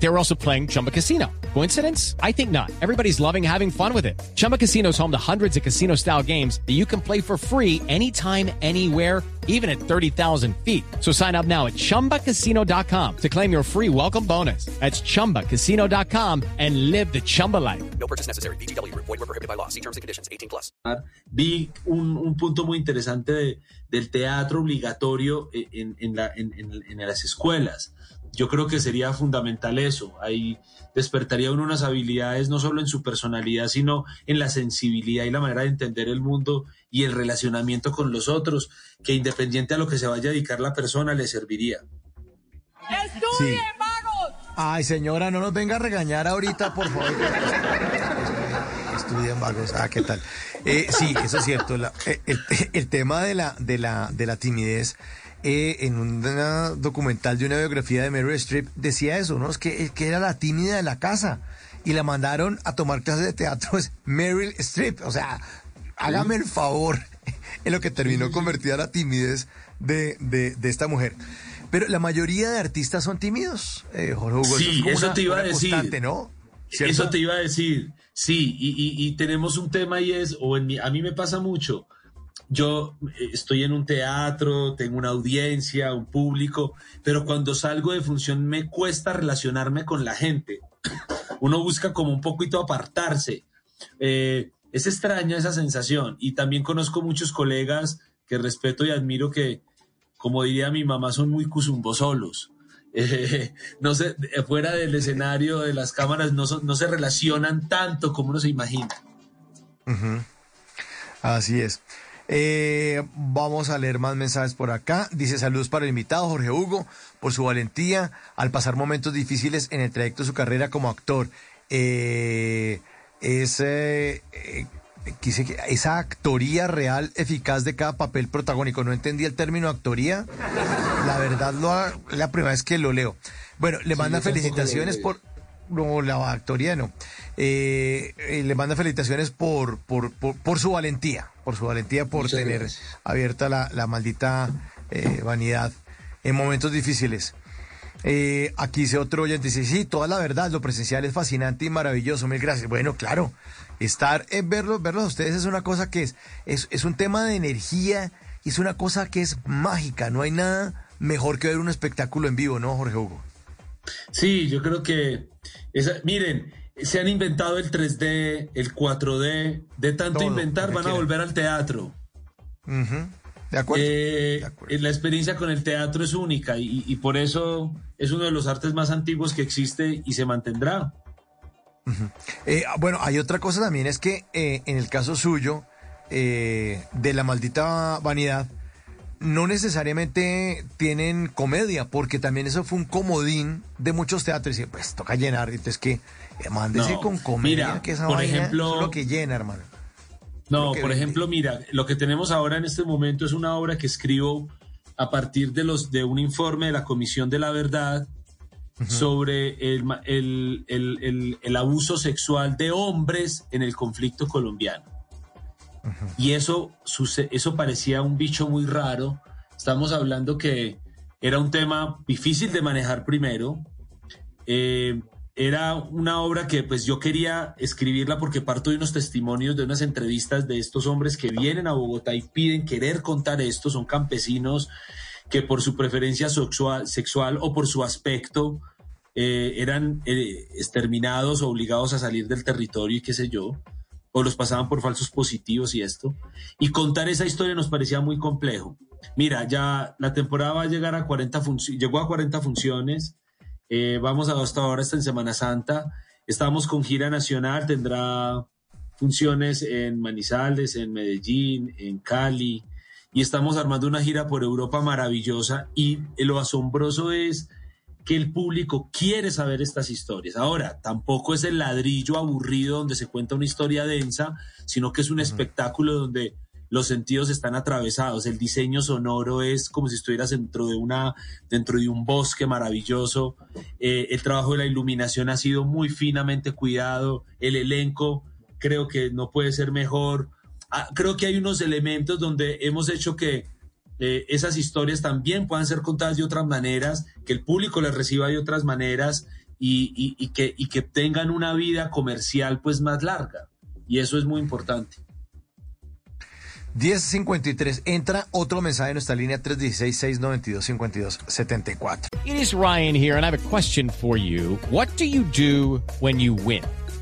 They were also playing Chumba Casino. Coincidence? I think not. Everybody's loving having fun with it. Chumba Casino is home to hundreds of casino style games that you can play for free anytime, anywhere, even at 30,000 feet. So sign up now at chumbacasino.com to claim your free welcome bonus. That's chumbacasino.com and live the Chumba life. No purchase necessary. BGW. Void were prohibited by law. See terms and conditions. 18 plus. Vi un, un punto muy interesante de- del teatro obligatorio eh, en, en la- en- en- en las escuelas. Yo creo que sería fundamental eso. Ahí despertaría uno unas habilidades no solo en su personalidad, sino en la sensibilidad y la manera de entender el mundo y el relacionamiento con los otros, que independiente a lo que se vaya a dedicar la persona, le serviría. ¡Estudien, vagos! Ay, señora, no nos venga a regañar ahorita, por favor. Estudian vagos. Ah, ¿qué tal? Eh, sí, eso es cierto. La- eh, el, el tema de la, de la, de la timidez, eh, en un una documental de una biografía de Meryl Streep, decía eso, ¿no? Es que, es que era la tímida de la casa. Y la mandaron a tomar clases de teatro, es Meryl Streep. O sea, hágame el favor. En lo que terminó convertida la timidez de, de, de esta mujer. Pero la mayoría de artistas son tímidos, eh, Jorge Hugo. Sí, es eso una- te iba a decir. ¿no? ¿Cierto? Eso te iba a decir, sí, y, y- y tenemos un tema y es, o en mi- a mí me pasa mucho, yo eh, estoy en un teatro, tengo una audiencia, un público, pero cuando salgo de función me cuesta relacionarme con la gente. Uno busca como un poquito apartarse. Eh, es extraña esa sensación y también conozco muchos colegas que respeto y admiro que, como diría mi mamá, son muy cusumbosolos. Eh, no sé, eh, fuera del escenario de las cámaras no, son- no se relacionan tanto como uno se imagina. Ujú. Así es. Eh, vamos a leer más mensajes por acá. Dice saludos para el invitado Jorge Hugo por su valentía al pasar momentos difíciles en el trayecto de su carrera como actor. Eh, es, eh, eh, esa actoría real eficaz de cada papel protagónico. No entendí el término actoría. La verdad, lo, ha- es la primera vez que lo leo. Bueno, le manda yo tampoco lo felicitaciones por... No, la actoría no. Eh, eh, le manda felicitaciones por, por, por, por su valentía, por su valentía, por Muchas tener gracias. abierta la, la maldita eh, vanidad en momentos difíciles. Eh, aquí dice otro oyente, dice, sí, toda la verdad, lo presencial es fascinante y maravilloso, mil gracias. Bueno, claro, estar, en verlos, verlos a ustedes es una cosa que es, es, es un tema de energía y es una cosa que es mágica, no hay nada mejor que ver un espectáculo en vivo, ¿no, Jorge Hugo? Sí, yo creo que, esa- miren, se han inventado el 3D, el 4D, de tanto Todo, inventar van a volver al teatro. ¿De acuerdo? Eh, De acuerdo. la experiencia con el teatro es única y, y por eso es uno de los artes más antiguos que existe y se mantendrá. Eh, ah, bueno, hay otra cosa también, es que eh, en el caso suyo, eh, de la maldita vanidad, no necesariamente tienen comedia, porque también eso fue un comodín de muchos teatros. Y pues toca llenar, entonces que mándese No, con comedia, mira, que esa por vaina ejemplo- es lo que llena, hermano. No, por vende. ejemplo, mira, lo que tenemos ahora en este momento es una obra que escribo a partir de los de un informe de la Comisión de la Verdad sobre el- el- el- el abuso sexual de hombres en el conflicto colombiano. Y eso, eso parecía un bicho muy raro. Estamos hablando que era un tema difícil de manejar primero. Eh, era una obra que pues yo quería escribirla porque parto de unos testimonios, de unas entrevistas de estos hombres que vienen a Bogotá y piden querer contar esto. Son campesinos que por su preferencia sexual, o por su aspecto eh, eran eh, exterminados o obligados a salir del territorio y qué sé yo, o los pasaban por falsos positivos y esto. Y contar esa historia nos parecía muy complejo. Mira, ya la temporada va a llegar a 40 funciones, llegó a 40 funciones, eh, vamos a hasta ahora, hasta en Semana Santa, estamos con gira nacional, tendrá funciones en Manizales, en Medellín, en Cali, y estamos armando una gira por Europa maravillosa y lo asombroso es que el público quiere saber estas historias. Ahora, tampoco es el ladrillo aburrido donde se cuenta una historia densa, sino que es un espectáculo donde los sentidos están atravesados. El diseño sonoro es como si estuvieras dentro de una, dentro de un bosque maravilloso. Eh, el trabajo de la iluminación ha sido muy finamente cuidado. El elenco creo que no puede ser mejor. ah, creo que hay unos elementos donde hemos hecho que eh, esas historias también puedan ser contadas de otras maneras, que el público las reciba de otras maneras y, y- y que, y que tengan una vida comercial pues más larga. Y eso es muy importante. 1053. Entra otro mensaje en nuestra línea 316-692-5274. It is Ryan here, and I have a question for you. What do you do when you win?